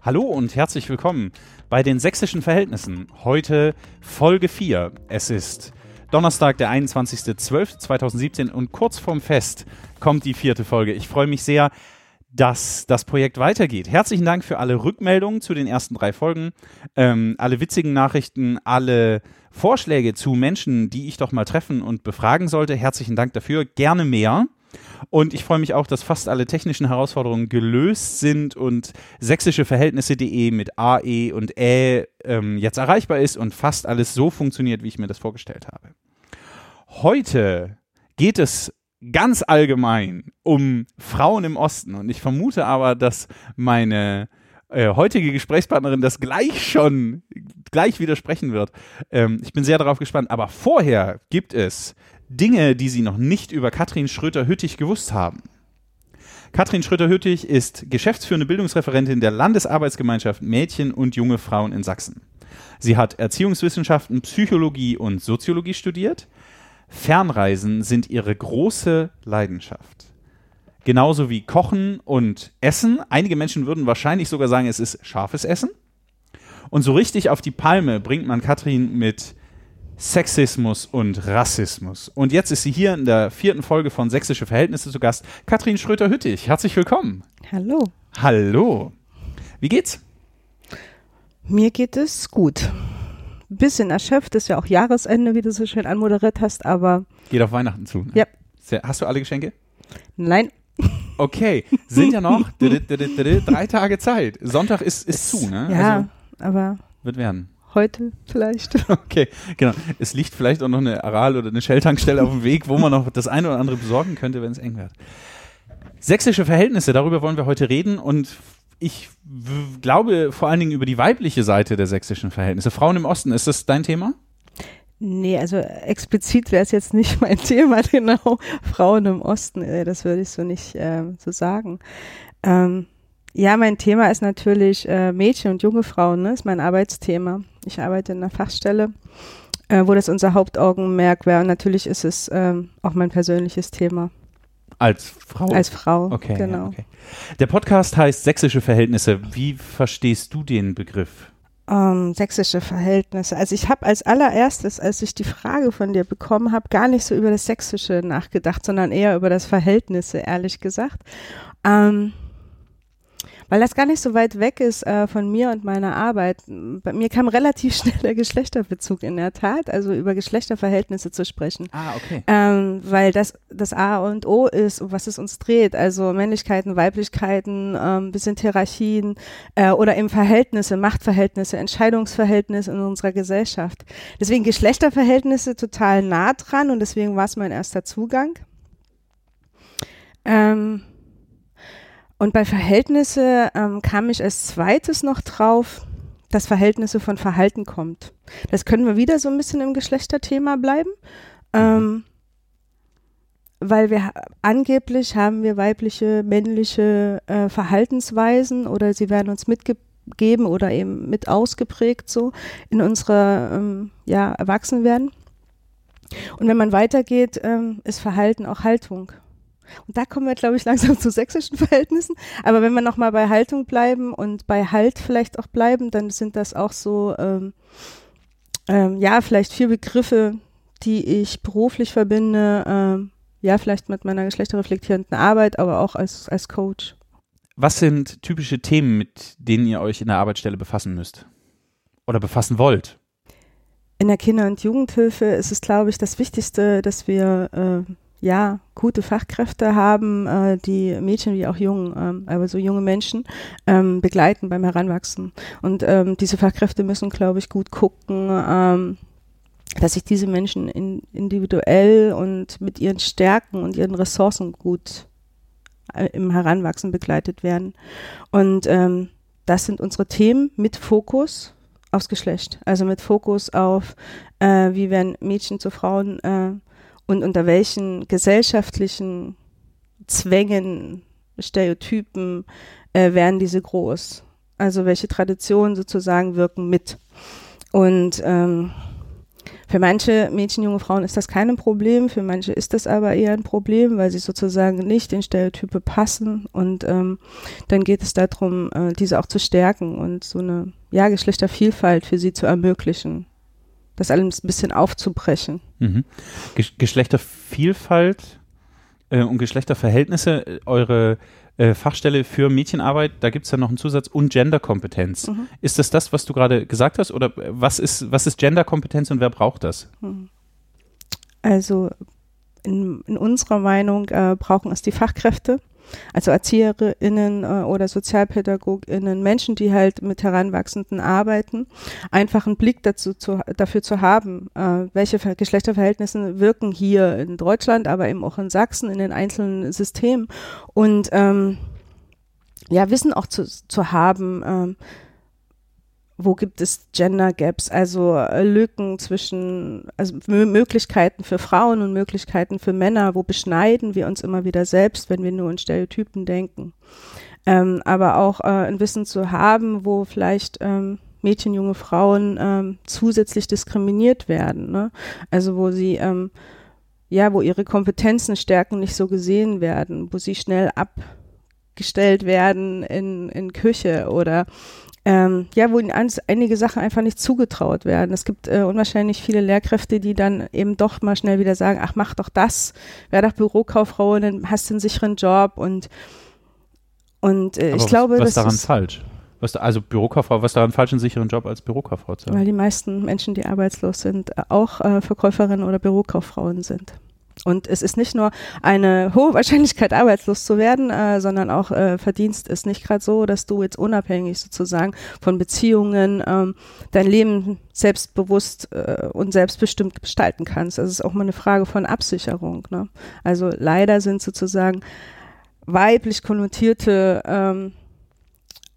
Hallo und herzlich willkommen bei den sächsischen Verhältnissen. Heute Folge 4. Es ist Donnerstag, der 21.12.2017 und kurz vorm Fest kommt die vierte Folge. Ich freue mich sehr, dass das Projekt weitergeht. Herzlichen Dank für alle Rückmeldungen zu den ersten drei Folgen, ähm, alle witzigen Nachrichten, alle Vorschläge zu Menschen, die ich doch mal treffen und befragen sollte. Herzlichen Dank dafür. Gerne mehr. Und ich freue mich auch, dass fast alle technischen Herausforderungen gelöst sind und sächsischeverhältnisse.de mit AE und Ä ähm, jetzt erreichbar ist und fast alles so funktioniert, wie ich mir das vorgestellt habe. Heute geht es ganz allgemein um Frauen im Osten und ich vermute aber, dass meine äh, heutige Gesprächspartnerin das gleich schon gleich widersprechen wird. Ähm, ich bin sehr darauf gespannt. Aber vorher gibt es Dinge, die Sie noch nicht über Katrin Schröter-Hüttich gewusst haben. Katrin Schröter-Hüttich ist geschäftsführende Bildungsreferentin der Landesarbeitsgemeinschaft Mädchen und junge Frauen in Sachsen. Sie hat Erziehungswissenschaften, Psychologie und Soziologie studiert. Fernreisen sind ihre große Leidenschaft. Genauso wie Kochen und Essen. Einige Menschen würden wahrscheinlich sogar sagen, es ist scharfes Essen. Und so richtig auf die Palme bringt man Katrin mit Sexismus und Rassismus. Und jetzt ist sie hier in der vierten Folge von Sächsische Verhältnisse zu Gast, Katrin Schröter-Hüttig. Herzlich willkommen. Hallo. Hallo. Wie geht's? Mir geht es gut. Bisschen erschöpft, ist ja auch Jahresende, wie du so schön anmoderiert hast, aber. Geht auf Weihnachten zu. Ne? Ja. Hast du alle Geschenke? Nein. Okay, sind ja noch drei Tage Zeit. Sonntag ist, ist zu, ne? Ja, also, aber. Wird werden heute vielleicht. Okay, genau. Es liegt vielleicht auch noch eine Aral- oder eine Shell-Tankstelle auf dem Weg, wo man noch das eine oder andere besorgen könnte, wenn es eng wird. Sächsische Verhältnisse, darüber wollen wir heute reden und ich glaube vor allen Dingen über die weibliche Seite der sächsischen Verhältnisse. Frauen im Osten, ist das dein Thema? Nee, also explizit wäre es jetzt nicht mein Thema, genau. Frauen im Osten, äh, das würde ich so nicht äh, so sagen. Ähm, ja, mein Thema ist natürlich äh, Mädchen und junge Frauen, ne? ist mein Arbeitsthema. Ich arbeite in einer Fachstelle, äh, wo das unser Hauptaugenmerk wäre. Und natürlich ist es ähm, auch mein persönliches Thema. Als Frau? Als Frau, okay, genau. okay. Der Podcast heißt Sächsische Verhältnisse. Wie verstehst du den Begriff? Ähm, sächsische Verhältnisse. Also ich habe als allererstes, als ich die Frage von dir bekommen habe, gar nicht so über das Sächsische nachgedacht, sondern eher über das Verhältnisse, ehrlich gesagt. Ähm, weil das gar nicht so weit weg ist äh, von mir und meiner Arbeit. Bei mir kam relativ schnell der Geschlechterbezug in der Tat, also über Geschlechterverhältnisse zu sprechen. Ah, okay. Ähm, weil das das A und O ist, um was es uns dreht. Also Männlichkeiten, Weiblichkeiten, ähm, bisschen Hierarchien äh, oder eben Verhältnisse, Machtverhältnisse, Entscheidungsverhältnisse in unserer Gesellschaft. Deswegen Geschlechterverhältnisse total nah dran und deswegen war es mein erster Zugang. Ähm, und bei Verhältnisse ähm, kam ich als zweites noch drauf, dass Verhältnisse von Verhalten kommt. Das können wir wieder so ein bisschen im Geschlechterthema bleiben. Ähm, weil wir angeblich haben wir weibliche, männliche äh, Verhaltensweisen oder sie werden uns mitgegeben oder eben mit ausgeprägt so in unserer ähm, ja, Erwachsenwerden. Und wenn man weitergeht, ähm, ist Verhalten auch Haltung. Und da kommen wir, glaube ich, langsam zu sächsischen Verhältnissen. Aber wenn wir nochmal bei Haltung bleiben und bei Halt vielleicht auch bleiben, dann sind das auch so, ähm, ähm, ja, vielleicht vier Begriffe, die ich beruflich verbinde, ähm, ja, vielleicht mit meiner geschlechterreflektierenden Arbeit, aber auch als, als Coach. Was sind typische Themen, mit denen ihr euch in der Arbeitsstelle befassen müsst? Oder befassen wollt? In der Kinder- und Jugendhilfe ist es, glaube ich, das Wichtigste, dass wir äh, ja, gute Fachkräfte haben, äh, die Mädchen wie auch Jungen, ähm, aber so junge Menschen ähm, begleiten beim Heranwachsen. Und ähm, diese Fachkräfte müssen, glaube ich, gut gucken, ähm, dass sich diese Menschen in, individuell und mit ihren Stärken und ihren Ressourcen gut äh, im Heranwachsen begleitet werden. Und ähm, das sind unsere Themen mit Fokus aufs Geschlecht, also mit Fokus auf, äh, wie werden Mädchen zu Frauen äh, und unter welchen gesellschaftlichen Zwängen, Stereotypen äh, werden diese groß? Also welche Traditionen sozusagen wirken mit? Und ähm, Für manche Mädchen, junge Frauen ist das kein Problem, für manche ist das aber eher ein Problem, weil sie sozusagen nicht in Stereotype passen. Und ähm, dann geht es darum, äh, diese auch zu stärken und so eine ja, Geschlechtervielfalt für sie zu ermöglichen. Das alles ein bisschen aufzubrechen. Mhm. Geschlechtervielfalt äh, und Geschlechterverhältnisse, äh, eure äh, Fachstelle für Mädchenarbeit, da gibt es ja noch einen Zusatz und Genderkompetenz. Mhm. Ist das das, was du gerade gesagt hast? Oder was ist, was ist Genderkompetenz und wer braucht das? Mhm. Also in, in unserer Meinung äh, brauchen es die Fachkräfte, also ErzieherInnen äh, oder SozialpädagogInnen, Menschen, die halt mit Heranwachsenden arbeiten, einfach einen Blick dazu zu, dafür zu haben, äh, welche Geschlechterverhältnisse wirken hier in Deutschland, aber eben auch in Sachsen, in den einzelnen Systemen. Und ähm, ja, Wissen auch zu, zu haben, ähm, wo gibt es Gender Gaps, also äh, Lücken zwischen, also Möglichkeiten für Frauen und Möglichkeiten für Männer, wo beschneiden wir uns immer wieder selbst, wenn wir nur in Stereotypen denken. Ähm, aber auch äh, ein Wissen zu haben, wo vielleicht ähm, Mädchen, junge Frauen ähm, zusätzlich diskriminiert werden. Ne? Also wo sie ähm, ja, wo ihre Kompetenzen, Stärken nicht so gesehen werden, wo sie schnell abgestellt werden in, in Küche oder ähm, ja, wo ihnen einige Sachen einfach nicht zugetraut werden. Es gibt äh, unwahrscheinlich viele Lehrkräfte, die dann eben doch mal schnell wieder sagen, ach, mach doch das, wär doch Bürokauffrau, dann hast du einen sicheren Job und und äh, ich was, glaube, was das daran ist falsch? Was, also Bürokauffrau, was daran falsch, einen sicheren Job als Bürokauffrau zu haben? Weil die meisten Menschen, die arbeitslos sind, auch äh, Verkäuferinnen oder Bürokauffrauen sind. Und es ist nicht nur eine hohe Wahrscheinlichkeit, arbeitslos zu werden, äh, sondern auch äh, Verdienst ist nicht gerade so, dass du jetzt unabhängig sozusagen von Beziehungen ähm, dein Leben selbstbewusst äh, und selbstbestimmt gestalten kannst. Das ist auch mal eine Frage von Absicherung. Ne? Also leider sind sozusagen weiblich konnotierte ähm,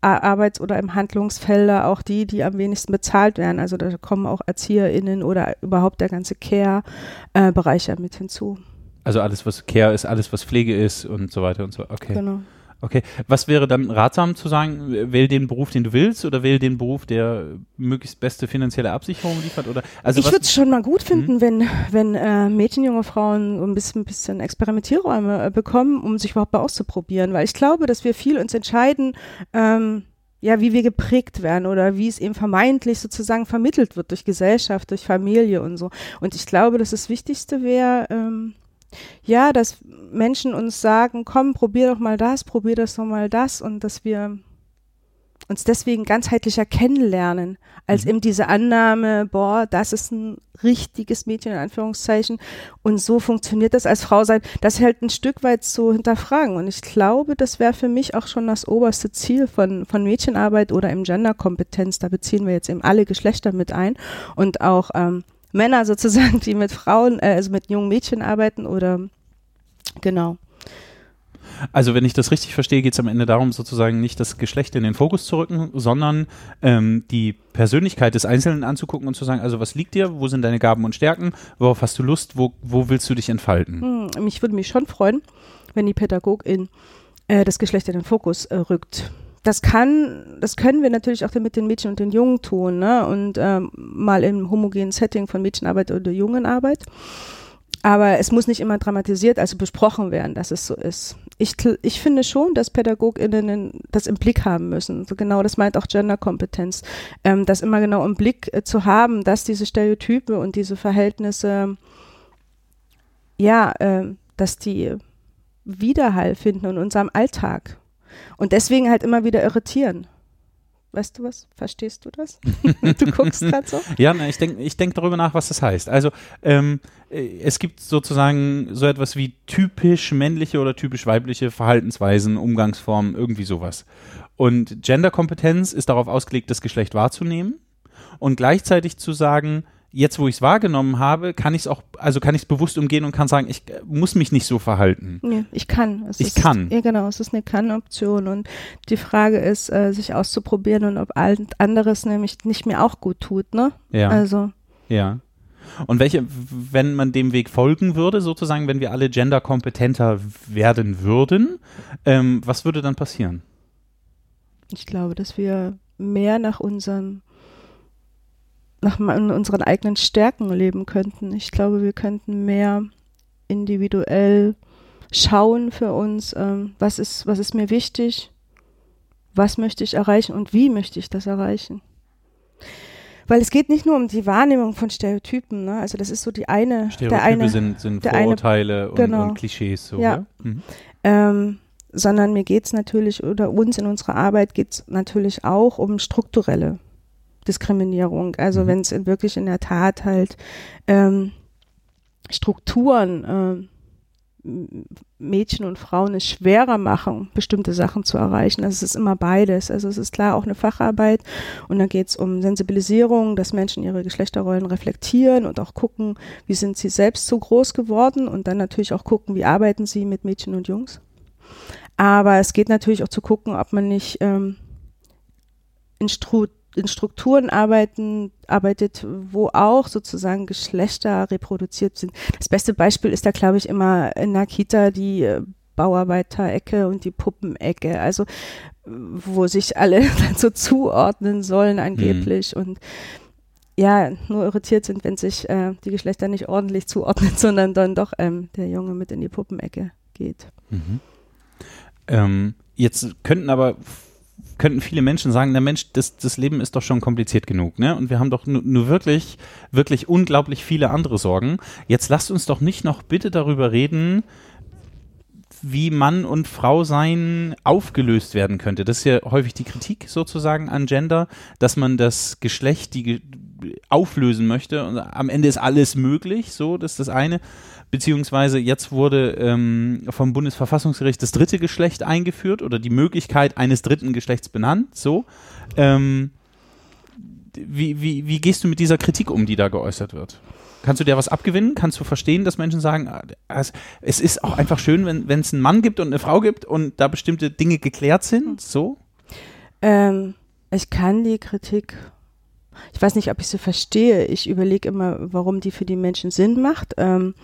Arbeits- oder im Handlungsfelder auch die, die am wenigsten bezahlt werden. Also da kommen auch ErzieherInnen oder überhaupt der ganze Care-Bereich ja mit hinzu. Also alles, was Care ist, alles, was Pflege ist und so weiter und so. Okay. Genau. Okay. Was wäre dann ratsam zu sagen? Wähl den Beruf, den du willst, oder wähl den Beruf, der möglichst beste finanzielle Absicherung liefert? Oder also ich würde es schon mal gut finden, mhm. wenn wenn äh, Mädchen, junge Frauen so ein bisschen, bisschen Experimentierräume äh, bekommen, um sich überhaupt mal auszuprobieren, weil ich glaube, dass wir viel uns entscheiden. Ähm, ja, wie wir geprägt werden oder wie es eben vermeintlich sozusagen vermittelt wird durch Gesellschaft, durch Familie und so. Und ich glaube, dass das Wichtigste wäre, ähm, ja, dass Menschen uns sagen, komm, probier doch mal das, probier das doch mal das und dass wir uns deswegen ganzheitlicher kennenlernen, als mhm. eben diese Annahme, boah, das ist ein richtiges Mädchen in Anführungszeichen und so funktioniert das als Frau sein, das halt ein Stück weit zu hinterfragen und ich glaube, das wäre für mich auch schon das oberste Ziel von, von Mädchenarbeit oder im Genderkompetenz, da beziehen wir jetzt eben alle Geschlechter mit ein und auch ähm, Männer sozusagen, die mit Frauen, äh, also mit jungen Mädchen arbeiten oder genau. Also wenn ich das richtig verstehe, geht es am Ende darum, sozusagen nicht das Geschlecht in den Fokus zu rücken, sondern ähm, die Persönlichkeit des Einzelnen anzugucken und zu sagen, also was liegt dir, wo sind deine Gaben und Stärken, worauf hast du Lust, wo, wo willst du dich entfalten? Hm, mich würde mich schon freuen, wenn die Pädagogin äh, das Geschlecht in den Fokus äh, rückt das kann, das können wir natürlich auch mit den Mädchen und den Jungen tun, ne? Und ähm, mal im homogenen Setting von Mädchenarbeit oder Jungenarbeit. Aber es muss nicht immer dramatisiert, also besprochen werden, dass es so ist. Ich, ich finde schon, dass PädagogInnen das im Blick haben müssen. So genau, das meint auch Genderkompetenz. Ähm, das immer genau im Blick äh, zu haben, dass diese Stereotype und diese Verhältnisse, ja, äh, dass die Widerhall finden in unserem Alltag. Und deswegen halt immer wieder irritieren. Weißt du was? Verstehst du das? du guckst gerade so? Ja, ich denke ich denk darüber nach, was das heißt. Also ähm, äh, es gibt sozusagen so etwas wie typisch männliche oder typisch weibliche Verhaltensweisen, Umgangsformen, irgendwie sowas. Und Genderkompetenz ist darauf ausgelegt, das Geschlecht wahrzunehmen und gleichzeitig zu sagen, jetzt, wo ich es wahrgenommen habe, kann ich es auch, also kann ich es bewusst umgehen und kann sagen, ich äh, muss mich nicht so verhalten. Nee, ich kann. Es ich ist, kann. Ja, genau, es ist eine Kann-Option und die Frage ist, äh, sich auszuprobieren und ob anderes nämlich nicht mehr auch gut tut, ne? Ja. Also. Ja. Und welche, wenn man dem Weg folgen würde, sozusagen, wenn wir alle genderkompetenter werden würden, ähm, was würde dann passieren? Ich glaube, dass wir mehr nach unserem nach unseren eigenen Stärken leben könnten. Ich glaube, wir könnten mehr individuell schauen für uns, ähm, was ist, was ist mir wichtig, was möchte ich erreichen und wie möchte ich das erreichen. Weil es geht nicht nur um die Wahrnehmung von Stereotypen, ne? also das ist so die eine. Stereotype der eine, sind, sind Vorurteile eine, genau. und, und, Klischees. So, ja. Mhm. Ähm, sondern mir geht es natürlich, oder uns in unserer Arbeit geht es natürlich auch um strukturelle Diskriminierung. Also mhm. wenn es wirklich in der Tat halt ähm, Strukturen äh, Mädchen und Frauen es schwerer machen, bestimmte Sachen zu erreichen. Also es ist immer beides. Also es ist klar auch eine Facharbeit und dann geht es um Sensibilisierung, dass Menschen ihre Geschlechterrollen reflektieren und auch gucken, wie sind sie selbst so groß geworden und dann natürlich auch gucken, wie arbeiten sie mit Mädchen und Jungs. Aber es geht natürlich auch zu gucken, ob man nicht ähm, in, Stru in Strukturen arbeiten, arbeitet, wo auch sozusagen Geschlechter reproduziert sind. Das beste Beispiel ist da, glaube ich, immer in der Kita die äh, Bauarbeiterecke und die Puppenecke, also wo sich alle so zuordnen sollen angeblich mhm. und ja, nur irritiert sind, wenn sich äh, die Geschlechter nicht ordentlich zuordnen, sondern dann doch ähm, der Junge mit in die Puppenecke geht. Mhm. Ähm, jetzt könnten aber könnten viele Menschen sagen, der Mensch, das, das Leben ist doch schon kompliziert genug, ne? Und wir haben doch nur wirklich, wirklich unglaublich viele andere Sorgen. Jetzt lasst uns doch nicht noch bitte darüber reden, wie Mann und Frau sein aufgelöst werden könnte. Das ist ja häufig die Kritik sozusagen an Gender, dass man das Geschlecht die auflösen möchte und am Ende ist alles möglich, so, das ist das eine beziehungsweise jetzt wurde ähm, vom Bundesverfassungsgericht das dritte Geschlecht eingeführt oder die Möglichkeit eines dritten Geschlechts benannt. So. Ähm, wie, wie, wie gehst du mit dieser Kritik um, die da geäußert wird? Kannst du dir was abgewinnen? Kannst du verstehen, dass Menschen sagen, ah, es ist auch einfach schön, wenn es einen Mann gibt und eine Frau gibt und da bestimmte Dinge geklärt sind? So? Ähm, ich kann die Kritik, ich weiß nicht, ob ich sie verstehe. Ich überlege immer, warum die für die Menschen Sinn macht. Ähm,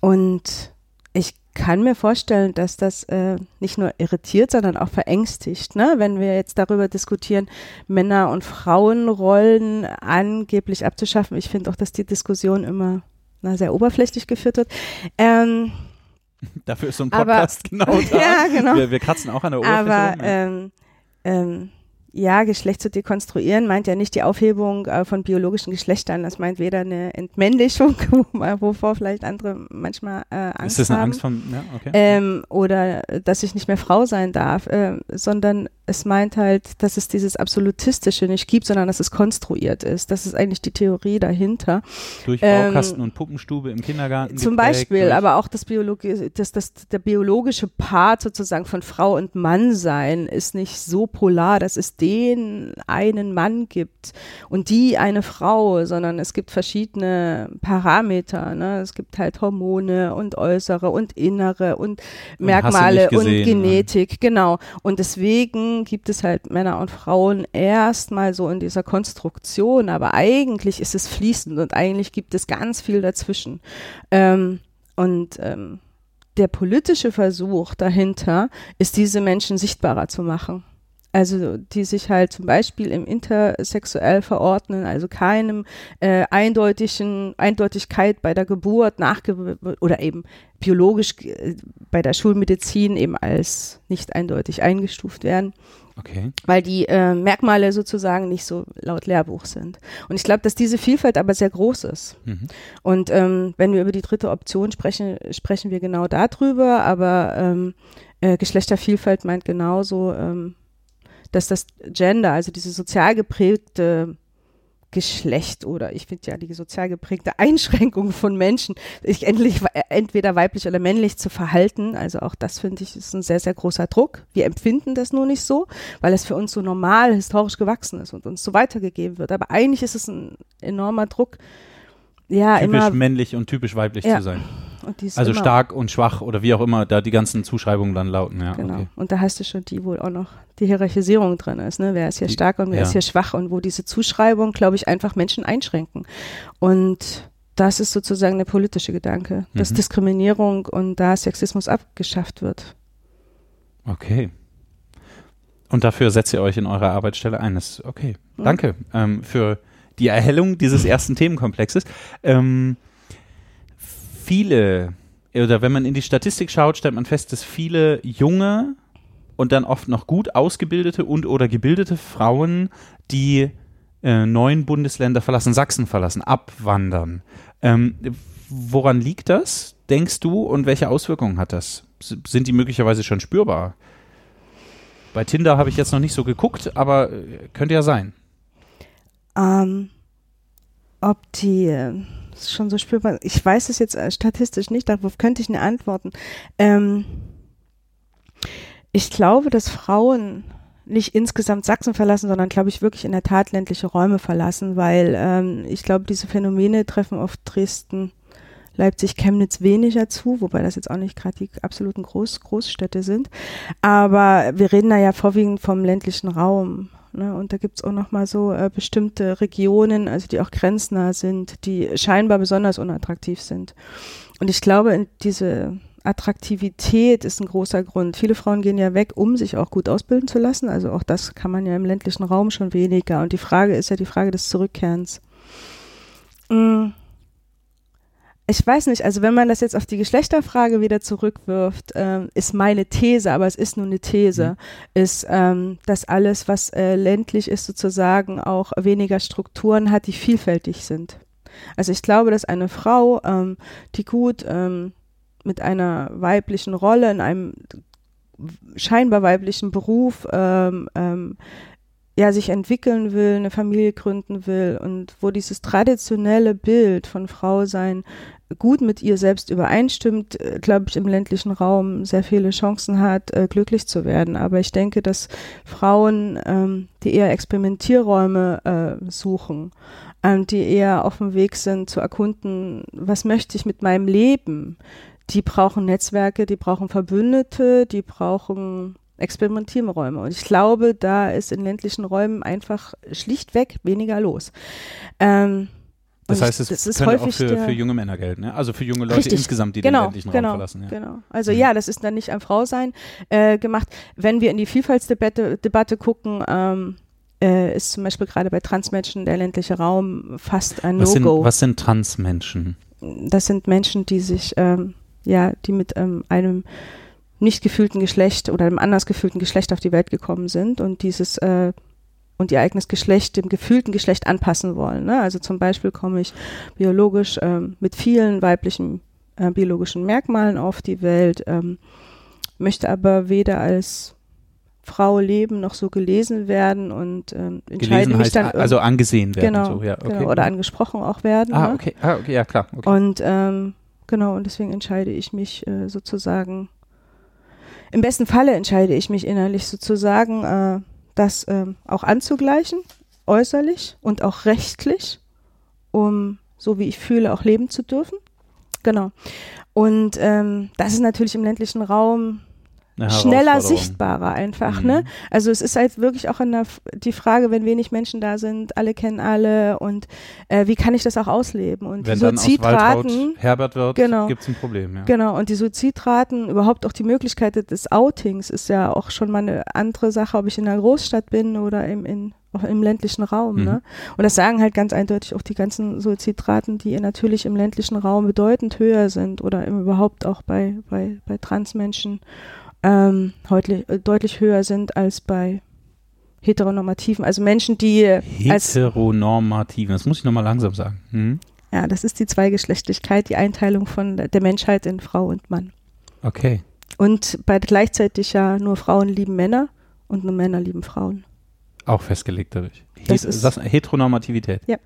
und ich kann mir vorstellen, dass das äh, nicht nur irritiert, sondern auch verängstigt, ne? wenn wir jetzt darüber diskutieren, Männer- und Frauenrollen angeblich abzuschaffen. Ich finde auch, dass die Diskussion immer na, sehr oberflächlich geführt wird. Ähm, Dafür ist so ein Podcast aber, genau da. Ja, genau. Wir, wir kratzen auch an der Oberfläche. Aber ähm, ähm, ja, Geschlecht zu dekonstruieren meint ja nicht die Aufhebung äh, von biologischen Geschlechtern. Das meint weder eine Entmännlichung, wovor vielleicht andere manchmal äh, Angst haben. Ist das eine haben, Angst von, ja, okay. Ähm, oder dass ich nicht mehr Frau sein darf, äh, sondern es meint halt, dass es dieses Absolutistische nicht gibt, sondern dass es konstruiert ist. Das ist eigentlich die Theorie dahinter. Durch Baukasten ähm, und Puppenstube im Kindergarten. Zum Beispiel, aber auch das, Biologi das, das, der biologische Part sozusagen von Frau und Mann sein ist nicht so polar, dass es den einen Mann gibt und die eine Frau, sondern es gibt verschiedene Parameter. Ne? Es gibt halt Hormone und äußere und innere und, und Merkmale und Genetik, ja. genau. Und deswegen gibt es halt Männer und Frauen erstmal so in dieser Konstruktion, aber eigentlich ist es fließend und eigentlich gibt es ganz viel dazwischen. Ähm, und ähm, der politische Versuch dahinter ist, diese Menschen sichtbarer zu machen also die sich halt zum Beispiel im intersexuell verordnen, also keinem äh, eindeutigen Eindeutigkeit bei der Geburt nachge oder eben biologisch äh, bei der Schulmedizin eben als nicht eindeutig eingestuft werden. Okay. Weil die äh, Merkmale sozusagen nicht so laut Lehrbuch sind. Und ich glaube, dass diese Vielfalt aber sehr groß ist. Mhm. Und ähm, wenn wir über die dritte Option sprechen, sprechen wir genau darüber, aber ähm, äh, Geschlechtervielfalt meint genauso ähm, dass das Gender, also diese sozial geprägte Geschlecht oder ich finde ja die sozial geprägte Einschränkung von Menschen, sich endlich entweder weiblich oder männlich zu verhalten. Also auch das finde ich ist ein sehr, sehr großer Druck. Wir empfinden das nur nicht so, weil es für uns so normal historisch gewachsen ist und uns so weitergegeben wird. Aber eigentlich ist es ein enormer Druck, ja, typisch immer, männlich und typisch weiblich ja. zu sein. Also stark und schwach oder wie auch immer da die ganzen Zuschreibungen dann lauten. Ja, genau. Okay. Und da hast du schon die, wo auch noch die Hierarchisierung drin ist. Ne? Wer ist hier die, stark und wer ja. ist hier schwach und wo diese Zuschreibungen, glaube ich, einfach Menschen einschränken. Und das ist sozusagen der politische Gedanke, dass mhm. Diskriminierung und da Sexismus abgeschafft wird. Okay. Und dafür setzt ihr euch in eurer Arbeitsstelle ein. Das ist okay. Mhm. Danke ähm, für die Erhellung dieses ersten Themenkomplexes. Ähm, viele, oder wenn man in die Statistik schaut, stellt man fest, dass viele junge und dann oft noch gut ausgebildete und oder gebildete Frauen, die äh, neuen Bundesländer verlassen, Sachsen verlassen, abwandern. Ähm, woran liegt das, denkst du, und welche Auswirkungen hat das? Sind die möglicherweise schon spürbar? Bei Tinder habe ich jetzt noch nicht so geguckt, aber äh, könnte ja sein. Ähm, ob die äh, schon so spürbar, ich weiß es jetzt äh, statistisch nicht, darauf könnte ich nicht antworten. Ähm, ich glaube, dass Frauen nicht insgesamt Sachsen verlassen, sondern glaube ich wirklich in der Tat ländliche Räume verlassen, weil ähm, ich glaube, diese Phänomene treffen auf Dresden, Leipzig, Chemnitz weniger zu, wobei das jetzt auch nicht gerade die absoluten Groß Großstädte sind. Aber wir reden da ja vorwiegend vom ländlichen Raum. Ne? Und da gibt's auch nochmal so äh, bestimmte Regionen, also die auch grenznah sind, die scheinbar besonders unattraktiv sind. Und ich glaube, diese Attraktivität ist ein großer Grund. Viele Frauen gehen ja weg, um sich auch gut ausbilden zu lassen. Also auch das kann man ja im ländlichen Raum schon weniger. Und die Frage ist ja die Frage des Zurückkehrens. Mm. Ich weiß nicht, also wenn man das jetzt auf die Geschlechterfrage wieder zurückwirft, ähm, ist meine These, aber es ist nur eine These, mhm. ist, ähm, dass alles, was äh, ländlich ist, sozusagen auch weniger Strukturen hat, die vielfältig sind. Also ich glaube, dass eine Frau, ähm, die gut ähm, mit einer weiblichen Rolle in einem scheinbar weiblichen Beruf ähm, ähm, ja sich entwickeln will, eine Familie gründen will und wo dieses traditionelle Bild von Frau sein gut mit ihr selbst übereinstimmt, äh, glaube ich, im ländlichen Raum sehr viele Chancen hat, äh, glücklich zu werden. Aber ich denke, dass Frauen, ähm, die eher Experimentierräume äh, suchen, ähm, die eher auf dem Weg sind zu erkunden, was möchte ich mit meinem Leben, die brauchen Netzwerke, die brauchen Verbündete, die brauchen Experimentierräume. Und ich glaube, da ist in ländlichen Räumen einfach schlichtweg weniger los. Ähm, das heißt, es das könnte auch für, für, junge Männer gelten, ne? also für junge Leute richtig, insgesamt, die genau, den ländlichen genau, Raum verlassen. Ja. Genau, also mhm. ja, das ist dann nicht ein Frausein äh, gemacht. Wenn wir in die Vielfaltsdebatte Debatte gucken, ähm, äh, ist zum Beispiel gerade bei Transmenschen der ländliche Raum fast ein No-Go. Was sind Transmenschen? Das sind Menschen, die sich ähm, ja, die mit ähm, einem nicht gefühlten Geschlecht oder einem anders gefühlten Geschlecht auf die Welt gekommen sind und dieses äh, und ihr eigenes Geschlecht dem gefühlten Geschlecht anpassen wollen. Ne? Also zum Beispiel komme ich biologisch ähm, mit vielen weiblichen äh, biologischen Merkmalen auf die Welt, ähm, möchte aber weder als Frau leben noch so gelesen werden und ähm, entscheide mich dann also angesehen werden genau, so, ja, okay. genau, oder angesprochen auch werden ah ne? okay ah, okay ja klar okay. und ähm, Genau, und deswegen entscheide ich mich äh, sozusagen, im besten Falle entscheide ich mich innerlich sozusagen, äh, das äh, auch anzugleichen, äußerlich und auch rechtlich, um so wie ich fühle, auch leben zu dürfen. Genau. Und ähm, das ist natürlich im ländlichen Raum schneller sichtbarer einfach, mhm. ne? Also es ist halt wirklich auch in der, die Frage, wenn wenig Menschen da sind, alle kennen alle und äh, wie kann ich das auch ausleben? Und wenn die Suizidraten, Herbert wird, genau, gibt es ein Problem, ja. Genau, und die Suizidraten, überhaupt auch die Möglichkeit des Outings ist ja auch schon mal eine andere Sache, ob ich in einer Großstadt bin oder im, in, auch im ländlichen Raum, ne? mhm. ne? Und das sagen halt ganz eindeutig auch die ganzen Suizidraten, die natürlich im ländlichen Raum bedeutend höher sind oder überhaupt auch bei, bei, bei Transmenschen ähm, deutlich, äh, deutlich höher sind als bei heteronormativen, also Menschen, die heteronormativen, das muss ich nochmal langsam sagen. Hm? Ja, das ist die Zweigeschlechtlichkeit, die Einteilung von der Menschheit in Frau und Mann. Okay. Und bei gleichzeitig ja nur Frauen lieben Männer und nur Männer lieben Frauen. Auch festgelegt dadurch. Het Heteronormativität. Ja.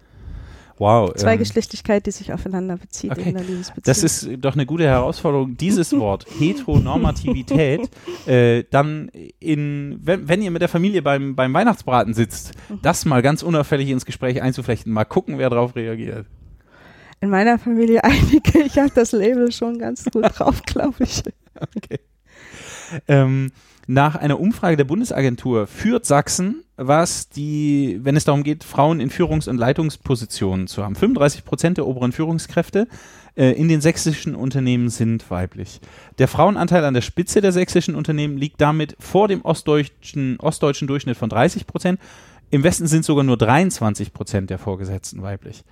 Wow. Ähm, Zweigeschlechtlichkeit, die sich aufeinander bezieht okay. in der Liebesbeziehung. Das ist doch eine gute Herausforderung, dieses Wort Heteronormativität äh, dann in, wenn, wenn, ihr mit der Familie beim, beim Weihnachtsbraten sitzt, mhm. das mal ganz unauffällig ins Gespräch einzuflechten, mal gucken, wer darauf reagiert. In meiner Familie einige, ich habe das Label schon ganz gut drauf, glaube ich. Okay. Ähm, nach einer Umfrage der Bundesagentur führt Sachsen, was die, wenn es darum geht, Frauen in Führungs- und Leitungspositionen zu haben. 35 Prozent der oberen Führungskräfte äh, in den sächsischen Unternehmen sind weiblich. Der Frauenanteil an der Spitze der sächsischen Unternehmen liegt damit vor dem ostdeutschen, ostdeutschen Durchschnitt von 30 Prozent. Im Westen sind sogar nur 23 Prozent der Vorgesetzten weiblich.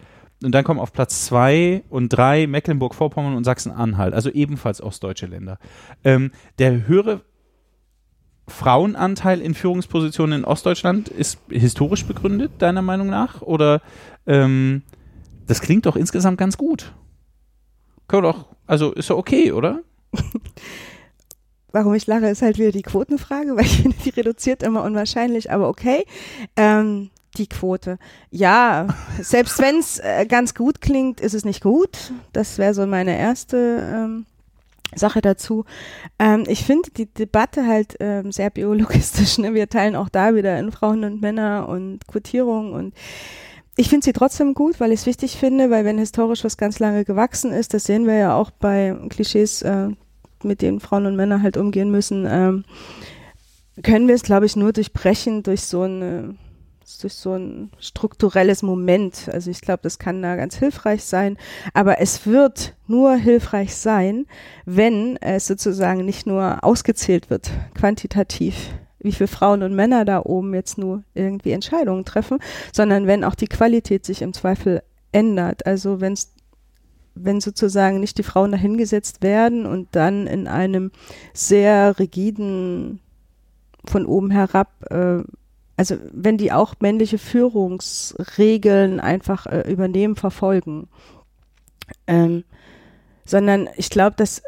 Und dann kommen auf Platz zwei und drei Mecklenburg-Vorpommern und Sachsen-Anhalt, also ebenfalls ostdeutsche Länder. Ähm, der höhere Frauenanteil in Führungspositionen in Ostdeutschland ist historisch begründet, deiner Meinung nach? Oder ähm, das klingt doch insgesamt ganz gut. Können wir doch, also ist ja okay, oder? Warum ich lache, ist halt wieder die Quotenfrage, weil ich finde, die reduziert immer unwahrscheinlich, aber okay. Ähm, die Quote. Ja, selbst wenn es äh, ganz gut klingt, ist es nicht gut. Das wäre so meine erste ähm, Sache dazu. Ähm, ich finde die Debatte halt ähm, sehr biologistisch. Ne? Wir teilen auch da wieder in Frauen und Männer und Quotierung und ich finde sie trotzdem gut, weil ich es wichtig finde, weil wenn historisch was ganz lange gewachsen ist, das sehen wir ja auch bei Klischees, äh, mit denen Frauen und Männer halt umgehen müssen, ähm, können wir es, glaube ich, nur durchbrechen durch so eine durch so ein strukturelles Moment. Also ich glaube, das kann da ganz hilfreich sein. Aber es wird nur hilfreich sein, wenn es sozusagen nicht nur ausgezählt wird, quantitativ, wie viele Frauen und Männer da oben jetzt nur irgendwie Entscheidungen treffen, sondern wenn auch die Qualität sich im Zweifel ändert. Also wenn es wenn sozusagen nicht die Frauen dahingesetzt werden und dann in einem sehr rigiden von oben herab äh, also wenn die auch männliche Führungsregeln einfach äh, übernehmen, verfolgen. Ähm, sondern ich glaube, dass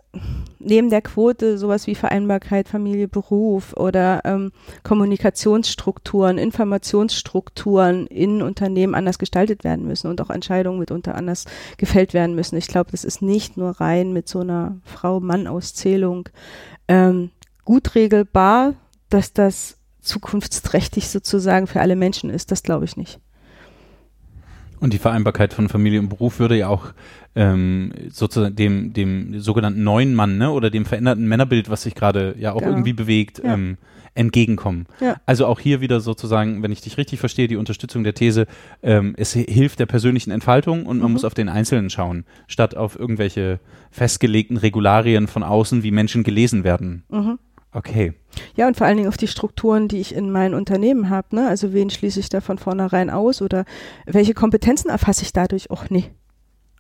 neben der Quote sowas wie Vereinbarkeit, Familie, Beruf oder ähm, Kommunikationsstrukturen, Informationsstrukturen in Unternehmen anders gestaltet werden müssen und auch Entscheidungen mitunter anders gefällt werden müssen. Ich glaube, das ist nicht nur rein mit so einer Frau-Mann-Auszählung ähm, gut regelbar, dass das zukunftsträchtig sozusagen für alle Menschen ist. Das glaube ich nicht. Und die Vereinbarkeit von Familie und Beruf würde ja auch ähm, sozusagen dem, dem sogenannten neuen Mann ne, oder dem veränderten Männerbild, was sich gerade ja auch genau. irgendwie bewegt, ja. ähm, entgegenkommen. Ja. Also auch hier wieder sozusagen, wenn ich dich richtig verstehe, die Unterstützung der These, ähm, es hilft der persönlichen Entfaltung und man mhm. muss auf den Einzelnen schauen, statt auf irgendwelche festgelegten Regularien von außen, wie Menschen gelesen werden. Mhm. Okay. Ja, und vor allen Dingen auf die Strukturen, die ich in meinem Unternehmen habe. Ne? Also wen schließe ich da von vornherein aus oder welche Kompetenzen erfasse ich dadurch auch nicht?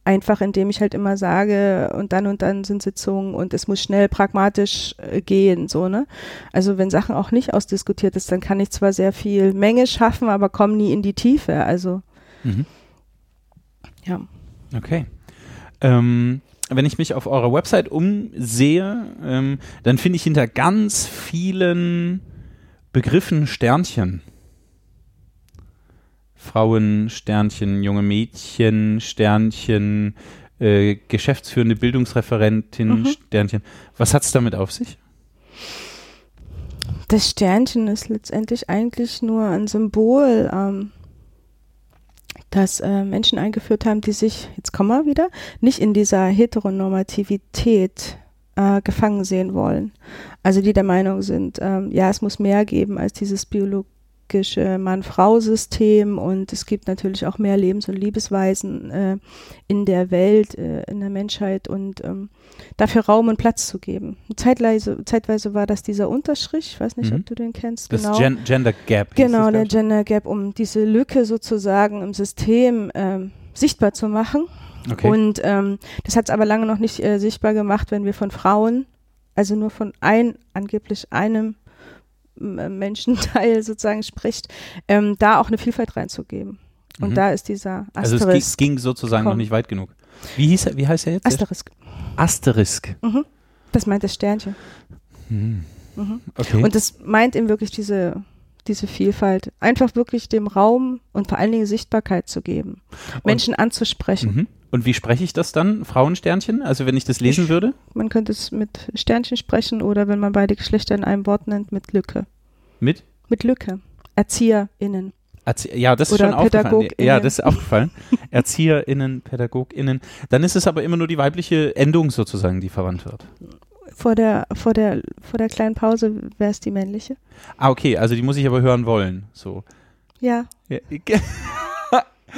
Einfach indem ich halt immer sage, und dann und dann sind Sitzungen und es muss schnell pragmatisch äh, gehen, so, ne? Also wenn Sachen auch nicht ausdiskutiert ist, dann kann ich zwar sehr viel Menge schaffen, aber komme nie in die Tiefe. Also mhm. ja. Okay. Ähm, wenn ich mich auf eurer Website umsehe, ähm, dann finde ich hinter ganz vielen Begriffen Sternchen. Frauen, Sternchen, junge Mädchen, Sternchen, äh, geschäftsführende Bildungsreferentin, mhm. Sternchen. Was hat es damit auf sich? Das Sternchen ist letztendlich eigentlich nur ein Symbol. Ähm dass äh, Menschen eingeführt haben, die sich, jetzt kommen wir wieder, nicht in dieser Heteronormativität äh, gefangen sehen wollen. Also die der Meinung sind, ähm, ja, es muss mehr geben als dieses Biolog hierarchische Mann-Frau-System und es gibt natürlich auch mehr Lebens- und Liebesweisen äh, in der Welt, äh, in der Menschheit und ähm, dafür Raum und Platz zu geben. Zeitweise, zeitweise war das dieser Unterstrich, ich weiß nicht, mhm. ob du den kennst. Das genau. Gen Gender Gap. Genau, der Gender Gap, um diese Lücke sozusagen im System ähm, sichtbar zu machen. Okay. Und ähm, das hat es aber lange noch nicht äh, sichtbar gemacht, wenn wir von Frauen, also nur von ein, angeblich einem äh, Menschenteil sozusagen spricht, ähm, da auch eine Vielfalt reinzugeben. Und mhm. da ist dieser Asterisk. Also es ging sozusagen noch nicht weit genug. Wie, hieß er, wie heißt er jetzt? Asterisk. Asterisk. Mhm. Das meint das Sternchen. Mhm. Mhm. Okay. Und das meint eben wirklich diese, diese Vielfalt. Einfach wirklich dem Raum und vor allen Dingen Sichtbarkeit zu geben. Und Menschen anzusprechen. Und wie spreche ich das dann? Frauensternchen? Also wenn ich das lesen würde? Man könnte es mit Sternchen sprechen oder wenn man beide Geschlechter in einem Wort nennt, mit Lücke. Mit? Mit Lücke. ErzieherInnen. Erzie ja, das ist oder schon aufgefallen. Ja, das ist aufgefallen. ErzieherInnen, PädagogInnen. Dann ist es aber immer nur die weibliche Endung sozusagen, die verwandt wird. Vor der, vor der, vor der kleinen Pause wäre es die männliche. Ah, okay, also die muss ich aber hören wollen. So. Ja. ja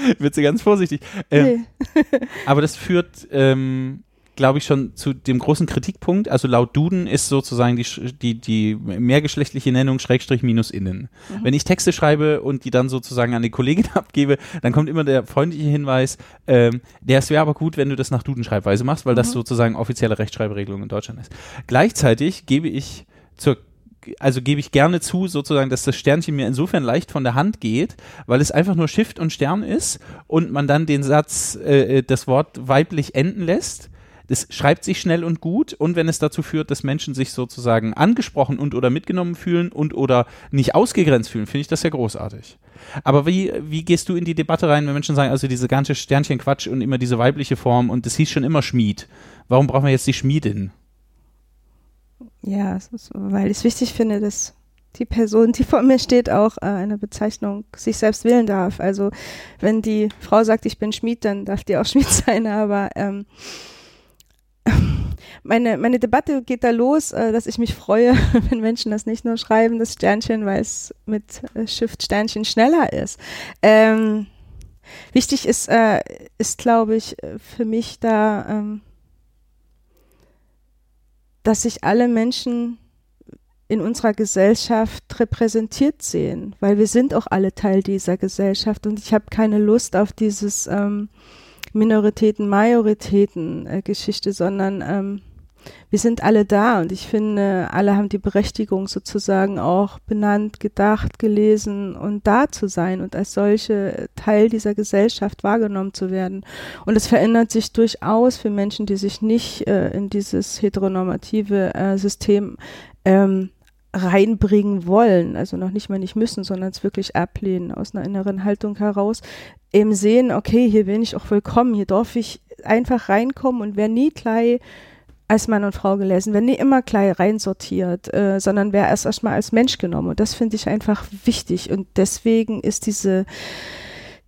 wird sie ganz vorsichtig. Ähm, nee. aber das führt, ähm, glaube ich, schon zu dem großen Kritikpunkt. Also laut Duden ist sozusagen die, die, die mehrgeschlechtliche Nennung Schrägstrich minus innen. Mhm. Wenn ich Texte schreibe und die dann sozusagen an die Kollegin abgebe, dann kommt immer der freundliche Hinweis, ähm, der es wäre aber gut, wenn du das nach Duden-Schreibweise machst, weil mhm. das sozusagen offizielle Rechtschreibregelung in Deutschland ist. Gleichzeitig gebe ich zur also gebe ich gerne zu, sozusagen, dass das Sternchen mir insofern leicht von der Hand geht, weil es einfach nur Shift und Stern ist und man dann den Satz, äh, äh, das Wort weiblich enden lässt. Das schreibt sich schnell und gut und wenn es dazu führt, dass Menschen sich sozusagen angesprochen und oder mitgenommen fühlen und oder nicht ausgegrenzt fühlen, finde ich das ja großartig. Aber wie, wie gehst du in die Debatte rein, wenn Menschen sagen, also diese ganze Sternchen-Quatsch und immer diese weibliche Form und das hieß schon immer Schmied. Warum brauchen wir jetzt die Schmiedin? Ja, ist, weil ich es wichtig finde, dass die Person, die vor mir steht, auch äh, eine Bezeichnung sich selbst wählen darf. Also wenn die Frau sagt, ich bin Schmied, dann darf die auch Schmied sein, aber ähm, meine, meine Debatte geht da los, äh, dass ich mich freue, wenn Menschen das nicht nur schreiben, das Sternchen, weil es mit äh, Shift Sternchen schneller ist. Ähm, wichtig ist, äh, ist glaube ich, äh, für mich da ähm, dass sich alle Menschen in unserer Gesellschaft repräsentiert sehen, weil wir sind auch alle Teil dieser Gesellschaft und ich habe keine Lust auf dieses ähm, Minoritäten-Majoritäten-Geschichte, sondern ähm, wir sind alle da und ich finde, alle haben die Berechtigung sozusagen auch benannt, gedacht, gelesen und da zu sein und als solche Teil dieser Gesellschaft wahrgenommen zu werden. Und es verändert sich durchaus für Menschen, die sich nicht äh, in dieses heteronormative äh, System ähm, reinbringen wollen, also noch nicht mal nicht müssen, sondern es wirklich ablehnen aus einer inneren Haltung heraus, eben sehen, okay, hier bin ich auch willkommen, hier darf ich einfach reinkommen und wer nie gleich als Mann und Frau gelesen, werden nie immer gleich reinsortiert, äh, sondern wäre erst erstmal als Mensch genommen. Und das finde ich einfach wichtig. Und deswegen ist diese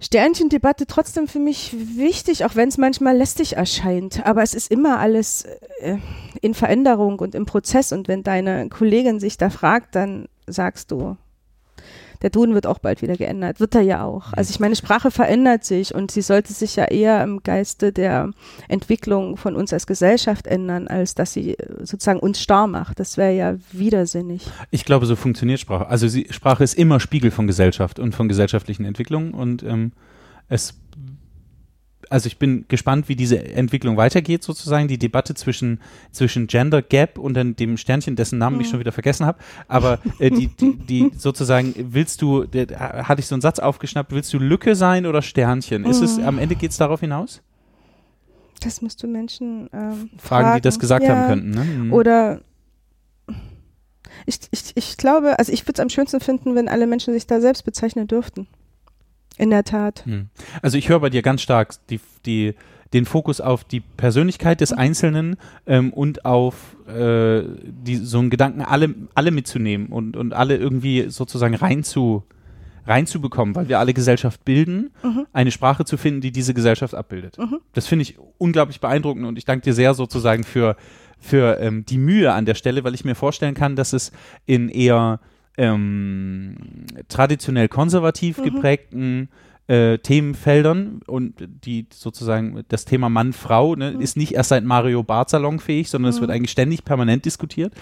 Sternchendebatte trotzdem für mich wichtig, auch wenn es manchmal lästig erscheint. Aber es ist immer alles äh, in Veränderung und im Prozess. Und wenn deine Kollegin sich da fragt, dann sagst du, der Duden wird auch bald wieder geändert. Wird er ja auch. Also ich meine, Sprache verändert sich und sie sollte sich ja eher im Geiste der Entwicklung von uns als Gesellschaft ändern, als dass sie sozusagen uns starr macht. Das wäre ja widersinnig. Ich glaube, so funktioniert Sprache. Also sie, Sprache ist immer Spiegel von Gesellschaft und von gesellschaftlichen Entwicklungen und ähm, es also ich bin gespannt, wie diese Entwicklung weitergeht, sozusagen, die Debatte zwischen, zwischen Gender Gap und dann dem Sternchen, dessen Namen mhm. ich schon wieder vergessen habe. Aber äh, die, die, die, sozusagen, willst du, der, hatte ich so einen Satz aufgeschnappt, willst du Lücke sein oder Sternchen? Ist es, mhm. am Ende geht es darauf hinaus? Das musst du Menschen ähm, fragen, fragen, die das gesagt ja. haben könnten. Ne? Mhm. Oder ich, ich, ich glaube, also ich würde es am schönsten finden, wenn alle Menschen sich da selbst bezeichnen dürften. In der Tat. Hm. Also ich höre bei dir ganz stark die, die, den Fokus auf die Persönlichkeit des. Einzelnen ähm, und auf äh, die, so einen Gedanken, alle, alle mitzunehmen und, und alle irgendwie sozusagen rein zu, reinzubekommen, weil wir alle Gesellschaft bilden, mhm. eine Sprache zu finden, die diese Gesellschaft abbildet. Mhm. Das finde ich unglaublich beeindruckend und ich danke dir sehr sozusagen für, für ähm, die Mühe an der Stelle, weil ich mir vorstellen kann, dass es in eher ähm, traditionell konservativ mhm. geprägten äh, Themenfeldern und die sozusagen das Thema Mann-Frau ne, mhm. ist nicht erst seit Mario Barth salonfähig, sondern mhm. es wird eigentlich ständig permanent diskutiert.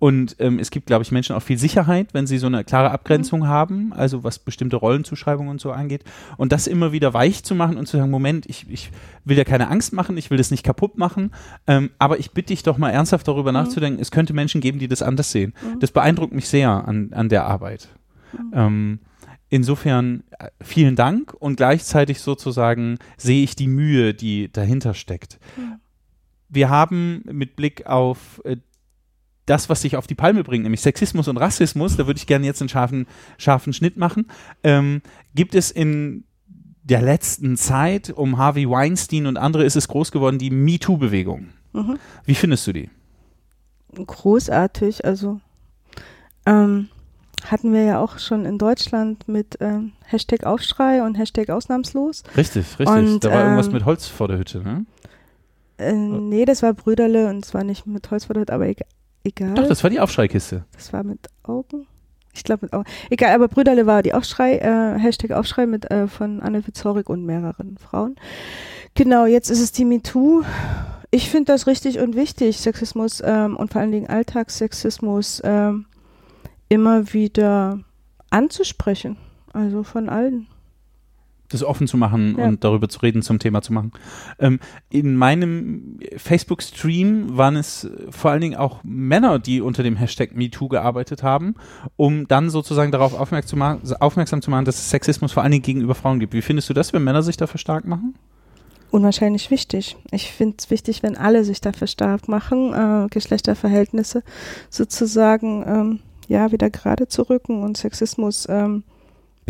Und ähm, es gibt, glaube ich, Menschen auch viel Sicherheit, wenn sie so eine klare Abgrenzung mhm. haben, also was bestimmte Rollenzuschreibungen und so angeht. Und das immer wieder weich zu machen und zu sagen, Moment, ich, ich will ja keine Angst machen, ich will das nicht kaputt machen, ähm, aber ich bitte dich doch mal ernsthaft darüber mhm. nachzudenken, es könnte Menschen geben, die das anders sehen. Mhm. Das beeindruckt mich sehr an, an der Arbeit. Mhm. Ähm, Insofern äh, vielen Dank und gleichzeitig sozusagen sehe ich die Mühe, die dahinter steckt. Mhm. Wir haben mit Blick auf äh, das, was sich auf die Palme bringt, nämlich Sexismus und Rassismus, da würde ich gerne jetzt einen scharfen, scharfen Schnitt machen, ähm, gibt es in der letzten Zeit um Harvey Weinstein und andere ist es groß geworden, die MeToo-Bewegung. Mhm. Wie findest du die? Großartig, also ähm, hatten wir ja auch schon in Deutschland mit ähm, Hashtag Aufschrei und Hashtag Ausnahmslos. Richtig, richtig. Und, da war ähm, irgendwas mit Holz vor der Hütte, ne? Äh, nee, das war Brüderle und zwar nicht mit Holz vor der Hütte, aber egal. Doch, das war die Aufschreikiste. Das war mit Augen. Ich glaube mit Augen. Egal, aber Brüderle war die Aufschrei, äh, Hashtag Aufschrei mit äh, von Anne Wizorik und mehreren Frauen. Genau, jetzt ist es die MeToo ich finde das richtig und wichtig, Sexismus ähm, und vor allen Dingen Alltagssexismus ähm, immer wieder anzusprechen. Also von allen das offen zu machen ja. und darüber zu reden, zum Thema zu machen. Ähm, in meinem Facebook-Stream waren es vor allen Dingen auch Männer, die unter dem Hashtag MeToo gearbeitet haben, um dann sozusagen darauf aufmerksam zu, machen, aufmerksam zu machen, dass es Sexismus vor allen Dingen gegenüber Frauen gibt. Wie findest du das, wenn Männer sich dafür stark machen? Unwahrscheinlich wichtig. Ich finde es wichtig, wenn alle sich dafür stark machen, äh, Geschlechterverhältnisse sozusagen ähm, ja wieder gerade zu rücken und Sexismus ähm,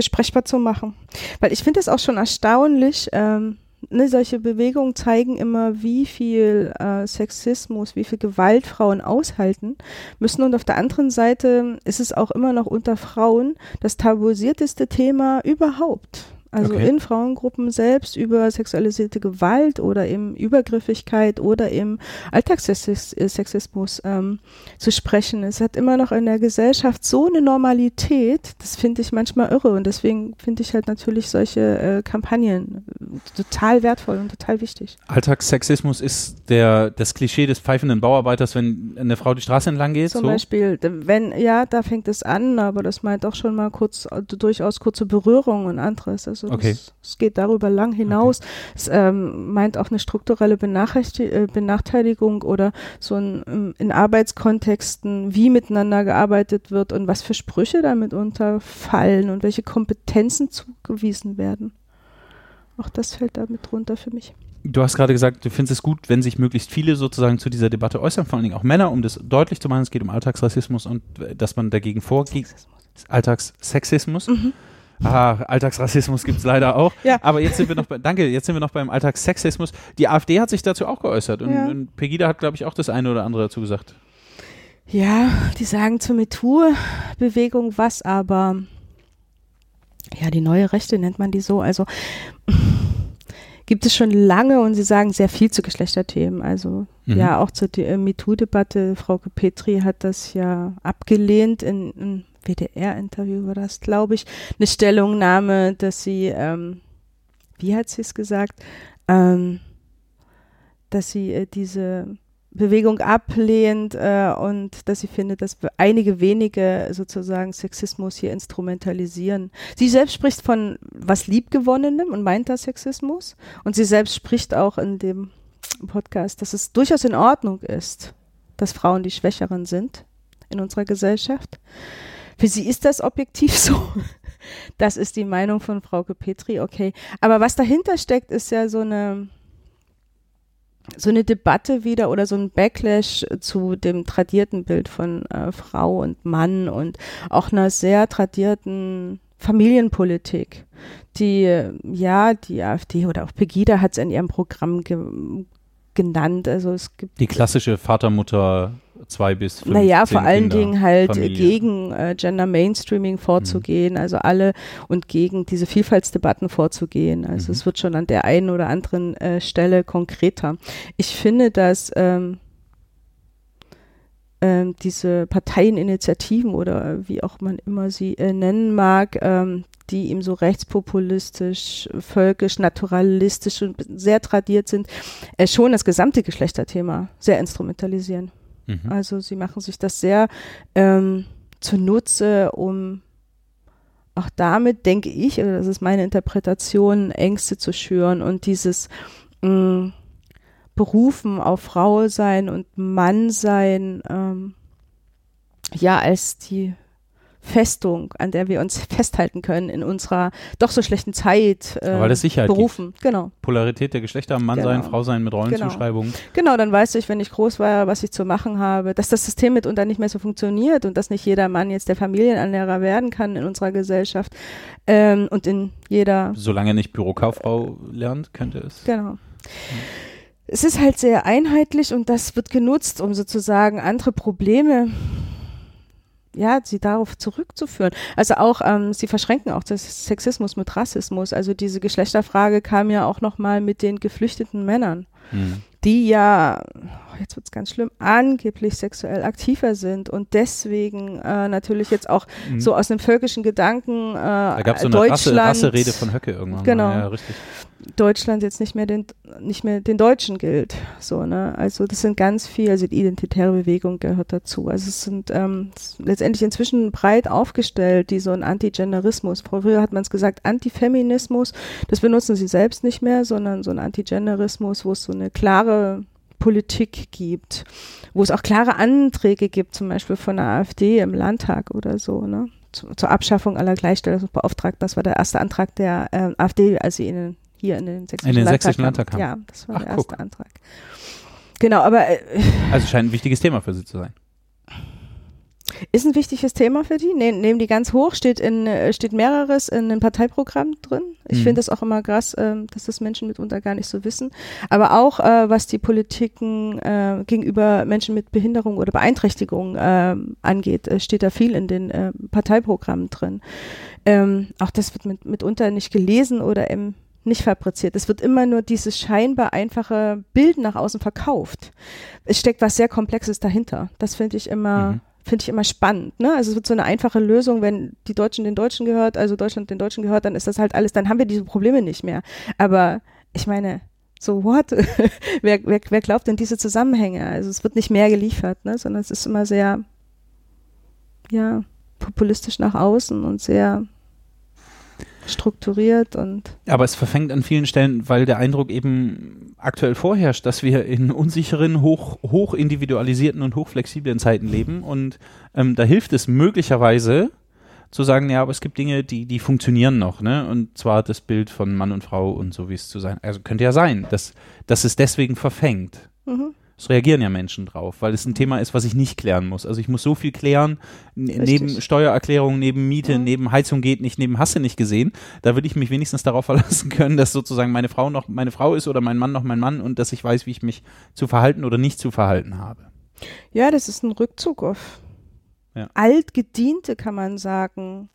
besprechbar zu machen. Weil ich finde es auch schon erstaunlich, ähm, ne, solche Bewegungen zeigen immer, wie viel äh, Sexismus, wie viel Gewalt Frauen aushalten müssen. Und auf der anderen Seite ist es auch immer noch unter Frauen das tabuisierteste Thema überhaupt also okay. in Frauengruppen selbst über sexualisierte Gewalt oder eben Übergriffigkeit oder eben Alltagssexismus ähm, zu sprechen. Es hat immer noch in der Gesellschaft so eine Normalität, das finde ich manchmal irre und deswegen finde ich halt natürlich solche äh, Kampagnen total wertvoll und total wichtig. Alltagssexismus ist der, das Klischee des pfeifenden Bauarbeiters, wenn eine Frau die Straße entlang geht? Zum so? Beispiel, wenn, ja, da fängt es an, aber das meint auch schon mal kurz, durchaus kurze Berührung und anderes. Also also okay. es, geht darüber lang hinaus. Okay. Es ähm, meint auch eine strukturelle äh, Benachteiligung oder so ein, ähm, in Arbeitskontexten, wie miteinander gearbeitet wird und was für Sprüche damit unterfallen und welche Kompetenzen zugewiesen werden. Auch das fällt damit drunter für mich. Du hast gerade gesagt, du findest es gut, wenn sich möglichst viele sozusagen zu dieser Debatte äußern, vor allen Dingen auch Männer, um das deutlich zu machen. Es geht um Alltagsrassismus und äh, dass man dagegen vorgeht. Alltagssexismus. Mhm. Ah, Alltagsrassismus gibt es leider auch. Ja. Aber jetzt sind wir noch bei, danke, jetzt sind wir noch beim Alltagssexismus. Die AfD hat sich dazu auch geäußert und, ja. und Pegida hat, glaube ich, auch das eine oder andere dazu gesagt. Ja, die sagen zur MeToo-Bewegung was, aber ja, die neue Rechte nennt man die so. Also gibt es schon lange und sie sagen sehr viel zu Geschlechterthemen. Also mhm. ja, auch zur äh, MeToo-Debatte. Frau Petri hat das ja abgelehnt in, in WDR-Interview war das, glaube ich, eine Stellungnahme, dass sie, ähm, wie hat sie es gesagt, ähm, dass sie äh, diese Bewegung ablehnt äh, und dass sie findet, dass einige wenige sozusagen Sexismus hier instrumentalisieren. Sie selbst spricht von was Liebgewonnenem und meint das Sexismus. Und sie selbst spricht auch in dem Podcast, dass es durchaus in Ordnung ist, dass Frauen die Schwächeren sind in unserer Gesellschaft. Für sie ist das objektiv so. Das ist die Meinung von Frau Petri, okay. Aber was dahinter steckt, ist ja so eine, so eine Debatte wieder oder so ein Backlash zu dem tradierten Bild von äh, Frau und Mann und auch einer sehr tradierten Familienpolitik, die, ja, die AfD oder auch Pegida hat es in ihrem Programm ge genannt. Also es gibt die klassische Vater-Mutter zwei bis fünf. Naja, vor allen Kinder, Dingen halt Familie. gegen äh, Gender Mainstreaming vorzugehen, mhm. also alle und gegen diese Vielfaltsdebatten vorzugehen. Also mhm. es wird schon an der einen oder anderen äh, Stelle konkreter. Ich finde, dass ähm, ähm, diese Parteieninitiativen oder wie auch man immer sie äh, nennen mag, ähm, die ihm so rechtspopulistisch, völkisch, naturalistisch und sehr tradiert sind, äh, schon das gesamte Geschlechterthema sehr instrumentalisieren. Mhm. Also sie machen sich das sehr ähm, zunutze, um auch damit, denke ich, oder das ist meine Interpretation, Ängste zu schüren und dieses mh, mm, Berufen auf Frau sein und Mann sein, ähm, ja, als die Festung, an der wir uns festhalten können in unserer doch so schlechten Zeit äh, Weil es Sicherheit berufen. Gibt. Genau. Polarität der Geschlechter, Mann genau. sein, Frau sein mit Rollenzuschreibungen. Genau. genau, dann weiß ich, wenn ich groß war, was ich zu machen habe, dass das System mitunter nicht mehr so funktioniert und dass nicht jeder Mann jetzt der Familienernährer werden kann in unserer Gesellschaft ähm, und in jeder. Solange nicht Bürokauffrau lernt, könnte es. Genau. Hm. Es ist halt sehr einheitlich und das wird genutzt, um sozusagen andere Probleme ja, sie darauf zurückzuführen. Also auch, ähm, sie verschränken auch das Sexismus mit Rassismus. Also diese Geschlechterfrage kam ja auch nochmal mit den geflüchteten Männern. Mhm. die ja, oh, jetzt wird es ganz schlimm, angeblich sexuell aktiver sind und deswegen äh, natürlich jetzt auch Mhm. so aus einem völkischen Gedanken äh, Da gab es so eine Deutschland, Rasse, Rasserede von Höcke irgendwann. Genau. Mal. Ja, richtig. Deutschland jetzt nicht mehr den nicht mehr den Deutschen gilt. So, ne? Also das sind ganz viel, also die identitäre Bewegung gehört dazu. Also es sind ähm, letztendlich inzwischen breit aufgestellt, die so ein Antigenderismus. Früher hat man es gesagt, Antifeminismus, das benutzen sie selbst nicht mehr, sondern so ein Antigenderismus, wo es so eine klare Politik gibt, wo es auch klare Anträge gibt, zum Beispiel von der AfD im Landtag oder so, ne? Zu, zur Abschaffung aller Gleichstellungsbeauftragten. Das war der erste Antrag der äh, AfD, als sie in den, hier in den sächsischen In den Landtag, sächsischen. Landtag kam. Ja, das war Ach, der guck. erste Antrag. Genau, aber äh, Also scheint ein wichtiges Thema für Sie zu sein. ist ein wichtiges Thema für die. Ne, nehmen die ganz hoch, steht in äh, steht mehreres in einem Parteiprogramm drin. Ich Mhm. finde das auch immer krass, ähm, dass das Menschen mitunter gar nicht so wissen. Aber auch äh, was die Politiken äh, gegenüber Menschen mit Behinderung oder Beeinträchtigung ähm, angeht, äh, steht da viel in den äh, Parteiprogrammen drin. Ähm, auch das wird mit, mitunter nicht gelesen oder eben nicht fabriziert. Es wird immer nur dieses scheinbar einfache Bild nach außen verkauft. Es steckt was sehr Komplexes dahinter. Das finde ich immer, Mhm. finde ich immer spannend. Ne? Also es wird so eine einfache Lösung, wenn die Deutschen den Deutschen gehört, also Deutschland den Deutschen gehört, dann ist das halt alles, dann haben wir diese Probleme nicht mehr. Aber ich meine, so what? wer, wer, wer glaubt denn diese Zusammenhänge? Also es wird nicht mehr geliefert, ne? sondern es ist immer sehr, ja, populistisch nach außen und sehr strukturiert und Aber es verfängt an vielen Stellen, weil der Eindruck eben aktuell vorherrscht, dass wir in unsicheren, hoch, hoch individualisierten und hochflexiblen Zeiten leben. Und ähm, da hilft es möglicherweise zu sagen, ja, aber es gibt Dinge, die, die funktionieren noch, ne? Und zwar das Bild von Mann und Frau und so wie es zu sein. Also könnte ja sein, dass, dass es deswegen verfängt. mhm. Es reagieren ja Menschen drauf, weil es ein Thema ist, was ich nicht klären muss. Also ich muss so viel klären, n- neben Steuererklärung, neben Miete, Ja. neben Heizung geht nicht, neben Hasse nicht gesehen. Da würde ich mich wenigstens darauf verlassen können, dass sozusagen meine Frau noch meine Frau ist oder mein Mann noch mein Mann und dass ich weiß, wie ich mich zu verhalten oder nicht zu verhalten habe. Ja, das ist ein Rückzug auf Ja. altgediente, kann man sagen,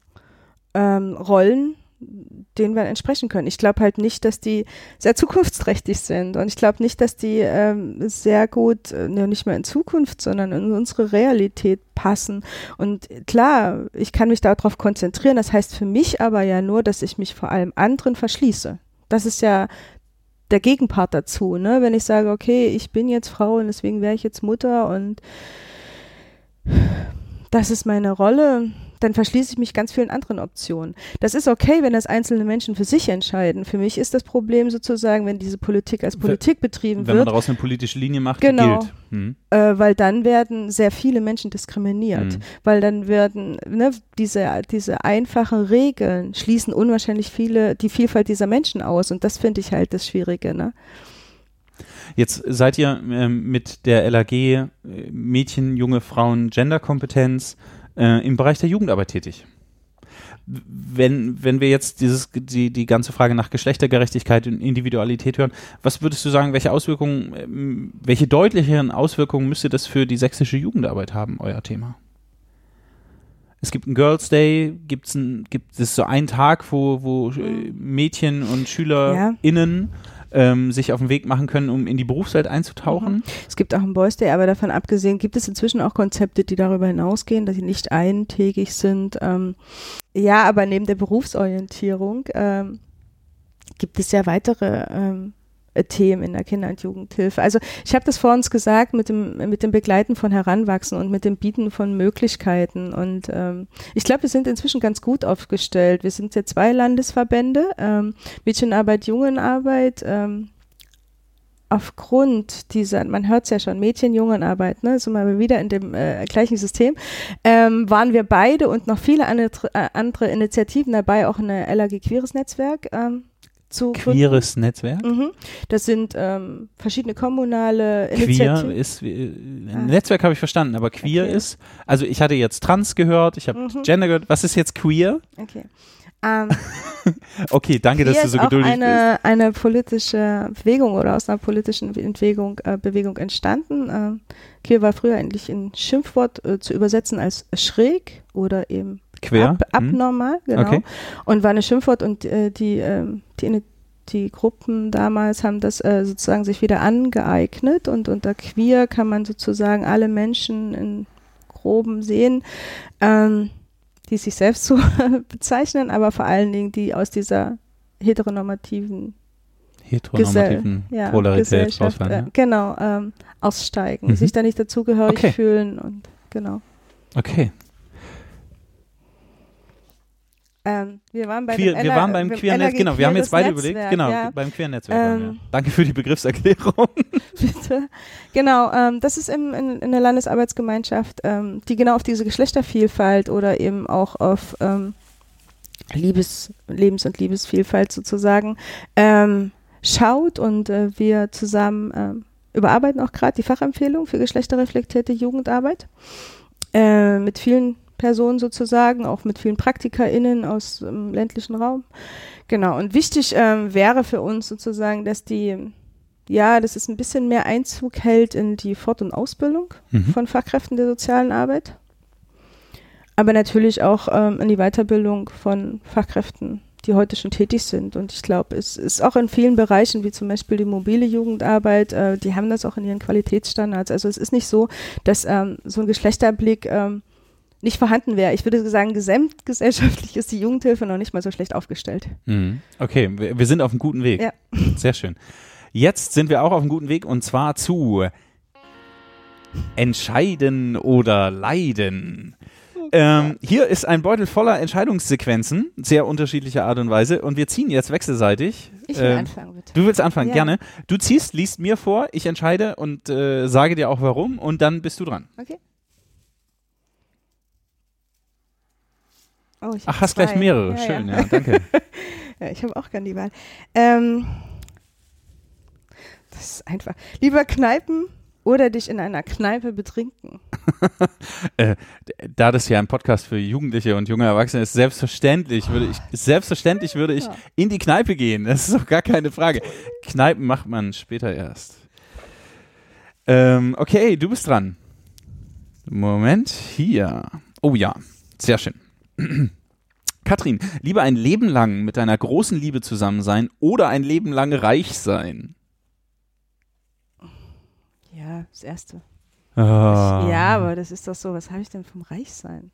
ähm, Rollen, denen wir entsprechen können. Ich glaube halt nicht, dass die sehr zukunftsträchtig sind und ich glaube nicht, dass die ähm, sehr gut, äh, nicht mehr in Zukunft, sondern in unsere Realität passen. Und klar, ich kann mich darauf konzentrieren. Das heißt für mich aber ja nur, dass ich mich vor allem anderen verschließe. Das ist ja der Gegenpart dazu, ne? Wenn ich sage, okay, ich bin jetzt Frau und deswegen wäre ich jetzt Mutter und das ist meine Rolle, dann verschließe ich mich ganz vielen anderen Optionen. Das ist okay, wenn das einzelne Menschen für sich entscheiden. Für mich ist das Problem sozusagen, wenn diese Politik als Wenn- Politik betrieben Wenn man wird, daraus eine politische Linie macht, Genau. gilt. Hm. äh, weil dann werden sehr viele Menschen diskriminiert. Mhm. Weil dann werden ne, diese, diese einfachen Regeln schließen unwahrscheinlich viele, die Vielfalt dieser Menschen aus. Und das finde ich halt das Schwierige. Ne? Jetzt seid ihr ähm, mit der LAG äh, Mädchen, junge Frauen, Genderkompetenz äh, im Bereich der Jugendarbeit tätig. Wenn, wenn wir jetzt dieses, die, die ganze Frage nach Geschlechtergerechtigkeit und Individualität hören, was würdest du sagen, welche Auswirkungen, ähm, welche deutlicheren Auswirkungen müsste das für die sächsische Jugendarbeit haben, euer Thema? Es gibt einen Girls Day, gibt's ein, gibt es so einen Tag, wo, wo äh, Mädchen und SchülerInnen ähm, sich auf den Weg machen können, um in die Berufswelt einzutauchen. Es gibt auch einen Boys Day, aber davon abgesehen gibt es inzwischen auch Konzepte, die darüber hinausgehen, dass sie nicht eintägig sind. Ähm, ja, aber neben der Berufsorientierung ähm, gibt es ja weitere ähm, äh, Themen in der Kinder- und Jugendhilfe. Also ich habe das vor uns gesagt mit dem, mit dem Begleiten von Heranwachsen und mit dem Bieten von Möglichkeiten. Und ähm, ich glaube, wir sind inzwischen ganz gut aufgestellt. Wir sind ja zwei Landesverbände, ähm, Mädchenarbeit, Jungenarbeit. Ähm, aufgrund dieser, man hört es ja schon, Mädchen-Jungenarbeit, ne, sind wir wieder in dem äh, gleichen System, ähm, waren wir beide und noch viele andere, äh, andere Initiativen dabei, auch eine LAG Queeres Netzwerk ähm, zu gründen. Queeres Netzwerk. Mhm. Das sind ähm, verschiedene kommunale Queer Initiativen. ist, äh, Ah. Netzwerk habe ich verstanden, aber queer Okay. ist, also ich hatte jetzt Trans gehört, ich habe Mhm. Gender gehört, was ist jetzt queer? Okay. Ähm, Okay, danke, dass Queer du so ist geduldig bist. eine, eine politische Bewegung oder aus einer politischen Bewegung, äh, Bewegung entstanden. Ähm, Queer war früher eigentlich ein Schimpfwort äh, zu übersetzen als schräg oder eben Quer? ab, Hm? abnormal, genau. Okay. Und war eine Schimpfwort und äh, die, ähm, die, die Gruppen damals haben das äh, sozusagen sich wieder angeeignet und unter queer kann man sozusagen alle Menschen in groben sehen, ähm, die sich selbst so bezeichnen, aber vor allen Dingen die aus dieser heteronormativen Heteronormativen ja, Polarität rausfallen. äh, ja. genau, ähm, aussteigen, Mhm. sich da nicht dazugehörig Okay. fühlen und genau. Okay. Ähm, wir waren bei Queer, wir waren beim Queer Netz, NRG genau, wir haben jetzt beide Queeres überlegt, Netzwerk, genau, ja. beim Queer Netzwerk. waren wir. Ähm, Danke für die Begriffserklärung. Bitte. Genau, ähm, das ist im, in, in der Landesarbeitsgemeinschaft, ähm, die genau auf diese Geschlechtervielfalt oder eben auch auf ähm, Liebes, Lebens- und Liebesvielfalt sozusagen ähm, schaut und äh, wir zusammen ähm, überarbeiten auch gerade die Fachempfehlung für geschlechterreflektierte Jugendarbeit äh, mit vielen Personen sozusagen, auch mit vielen PraktikerInnen aus dem ländlichen Raum. Genau, und wichtig ähm, wäre für uns sozusagen, dass die ja, dass es ein bisschen mehr Einzug hält in die Fort- und Ausbildung Mhm. von Fachkräften der sozialen Arbeit. Aber natürlich auch ähm, in die Weiterbildung von Fachkräften, die heute schon tätig sind. Und ich glaube, es ist auch in vielen Bereichen, wie zum Beispiel die mobile Jugendarbeit, äh, die haben das auch in ihren Qualitätsstandards. Also es ist nicht so, dass ähm, so ein Geschlechterblick ähm, nicht vorhanden wäre. Ich würde sagen, gesamtgesellschaftlich ist die Jugendhilfe noch nicht mal so schlecht aufgestellt. Mhm. Okay, wir, sind auf einem guten Weg. Ja. Sehr schön. Jetzt sind wir auch auf einem guten Weg und zwar zu Entscheiden oder Leiden. Ähm, hier ist ein Beutel voller Entscheidungssequenzen, sehr unterschiedlicher Art und Weise. Und wir ziehen jetzt wechselseitig. Ich will Ähm, anfangen, bitte. Du willst anfangen, Ja. gerne. Du ziehst, liest mir vor, ich entscheide und äh, sage dir auch warum und dann bist du dran. Okay. Oh, ich Ach, hast gleich zwei. mehrere. Ja, Schön, ja. ja, danke. Ja, ich habe auch gern die Wahl. Ähm, das ist einfach. Lieber Kneipen oder dich in einer Kneipe betrinken. da das ja ein Podcast für Jugendliche und junge Erwachsene ist, selbstverständlich würde ich, selbstverständlich würde ich in die Kneipe gehen. Das ist doch gar keine Frage. Kneipen macht man später erst. Ähm, okay, du bist dran. Moment, hier. Oh ja, sehr schön. Katrin, lieber ein Leben lang mit deiner großen Liebe zusammen sein oder ein Leben lang reich sein? Ja, das Erste. Ah. Ja, aber das ist doch so. Was habe ich denn vom Reichsein?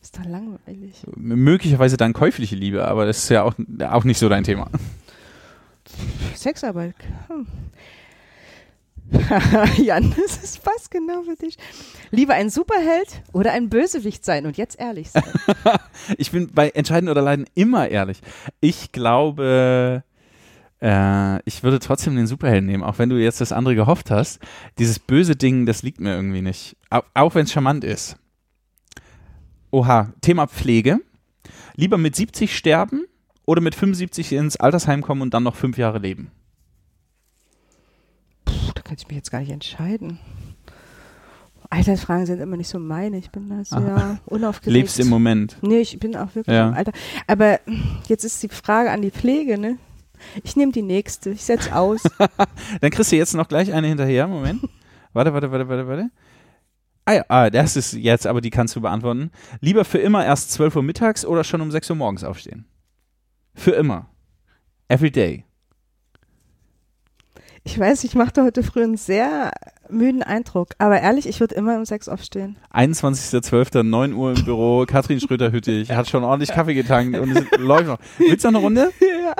Ist doch langweilig. Möglicherweise dann käufliche Liebe, aber das ist ja auch, auch nicht so dein Thema. Sexarbeit. Hm. Jan, das ist fast genau für dich. Lieber ein Superheld oder ein Bösewicht sein und jetzt ehrlich sein. Ich bin bei Entscheiden oder Leiden immer ehrlich. Ich glaube, äh, ich würde trotzdem den Superhelden nehmen, auch wenn du jetzt das andere gehofft hast. Dieses böse Ding, das liegt mir irgendwie nicht. Au auch wenn es charmant ist. Oha, Thema Pflege. Lieber mit 70 sterben oder mit 75 ins Altersheim kommen und dann noch fünf Jahre leben? Kann ich mich jetzt gar nicht entscheiden. Altersfragen sind immer nicht so meine. Ich bin da sehr unaufgeregt. Lebst im Moment. Nee, ich bin auch wirklich Ja. im Alter. Aber jetzt ist die Frage an die Pflege, ne? Ich nehme die nächste. Ich setze aus. Dann kriegst du jetzt noch gleich eine hinterher. Moment. Warte, warte, warte, warte, warte. Ah ja, ah, das ist jetzt, aber die kannst du beantworten. Lieber für immer erst 12 Uhr mittags oder schon um 6 Uhr morgens aufstehen? Für immer. Every day. Ich weiß, ich machte heute früh einen sehr müden Eindruck. Aber ehrlich, ich würde immer um sechs aufstehen. 21.12., 9 Uhr im Büro. Katrin Schröter-Hüttig hat schon ordentlich Kaffee getankt und es läuft noch. Willst du noch eine Runde? Ja.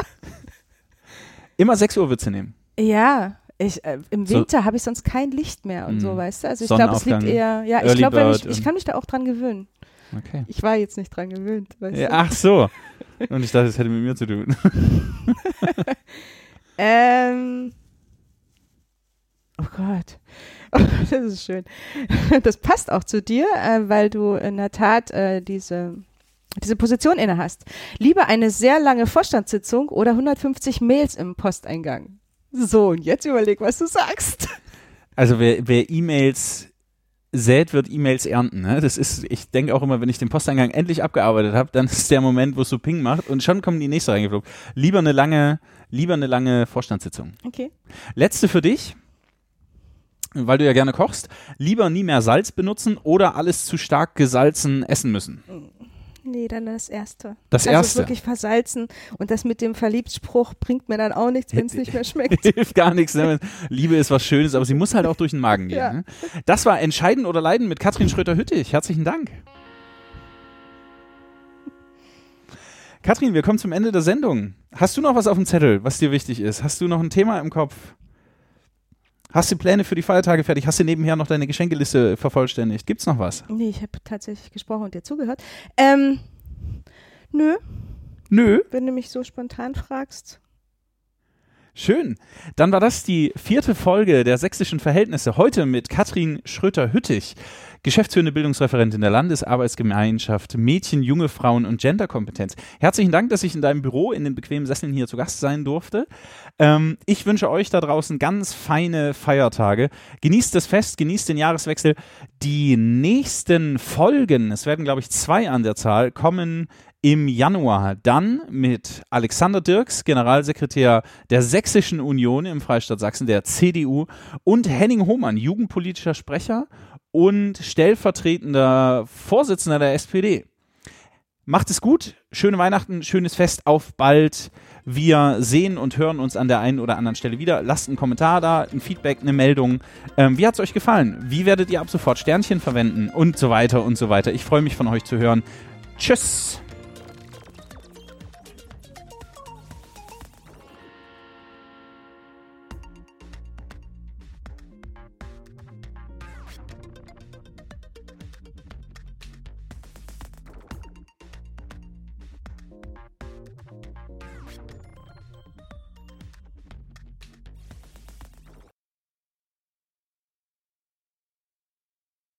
Immer 6 Uhr würdest du nehmen. Ja. Ich, äh, Im So- Winter habe ich sonst kein Licht mehr und Mm. so, weißt du? Also ich glaube, es liegt eher, ja, ich glaube, ich, ich kann mich da auch dran gewöhnen. Okay. Ich war jetzt nicht dran gewöhnt, weißt Ja, du? ach so. Und ich dachte, es hätte mit mir zu tun. Ähm. Oh Gott. das ist schön. Das passt auch zu dir, äh, weil du in der Tat äh, diese, diese Position inne hast. Lieber eine sehr lange Vorstandssitzung oder 150 Mails im Posteingang. So, und jetzt überleg, was du sagst. Also wer, wer E-Mails sät, wird E-Mails ernten. Ne? Das ist, ich denke auch immer, wenn ich den Posteingang endlich abgearbeitet habe, dann ist der Moment, wo es so Ping macht und schon kommen die nächste reingeflogen. Lieber eine lange, lieber eine lange Vorstandssitzung. Okay. Letzte für dich, weil du ja gerne kochst. Lieber nie mehr Salz benutzen oder alles zu stark gesalzen essen müssen. Nee, dann das erste. Das also erste. wirklich versalzen. Und das mit dem Verliebtspruch bringt mir dann auch nichts, wenn es nicht mehr schmeckt. Hilft gar nichts. Ne? Liebe ist was Schönes, aber sie muss halt auch durch den Magen gehen. Ja. Ne? Das war Entscheiden oder Leiden mit Katrin Schröter-Hüttig. Herzlichen Dank. Katrin, wir kommen zum Ende der Sendung. Hast du noch was auf dem Zettel, was dir wichtig ist? Hast du noch ein Thema im Kopf? Hast du Pläne für die Feiertage fertig? Hast du nebenher noch deine Geschenkeliste vervollständigt? Gibt's noch was? Nee, ich habe tatsächlich gesprochen und dir zugehört. Ähm, nö, Nö. wenn du mich so spontan fragst. Schön. Dann war das die vierte Folge der sächsischen Verhältnisse. Heute mit Katrin Schröter-Hüttig, geschäftsführende Bildungsreferentin der Landesarbeitsgemeinschaft Mädchen, junge Frauen und Genderkompetenz. Herzlichen Dank, dass ich in deinem Büro in den bequemen Sesseln hier zu Gast sein durfte. Ähm, ich wünsche euch da draußen ganz feine Feiertage. Genießt das Fest, genießt den Jahreswechsel. Die nächsten Folgen, es werden glaube ich zwei an der Zahl, kommen im Januar dann mit Alexander Dirks, Generalsekretär der Sächsischen Union im Freistaat Sachsen, der CDU, und Henning Hohmann, jugendpolitischer Sprecher und stellvertretender Vorsitzender der SPD. Macht es gut, schöne Weihnachten, schönes Fest, auf bald. Wir sehen und hören uns an der einen oder anderen Stelle wieder. Lasst einen Kommentar da, ein Feedback, eine Meldung. Ähm, wie hat es euch gefallen? Wie werdet ihr ab sofort Sternchen verwenden? Und so weiter und so weiter. Ich freue mich von euch zu hören. Tschüss!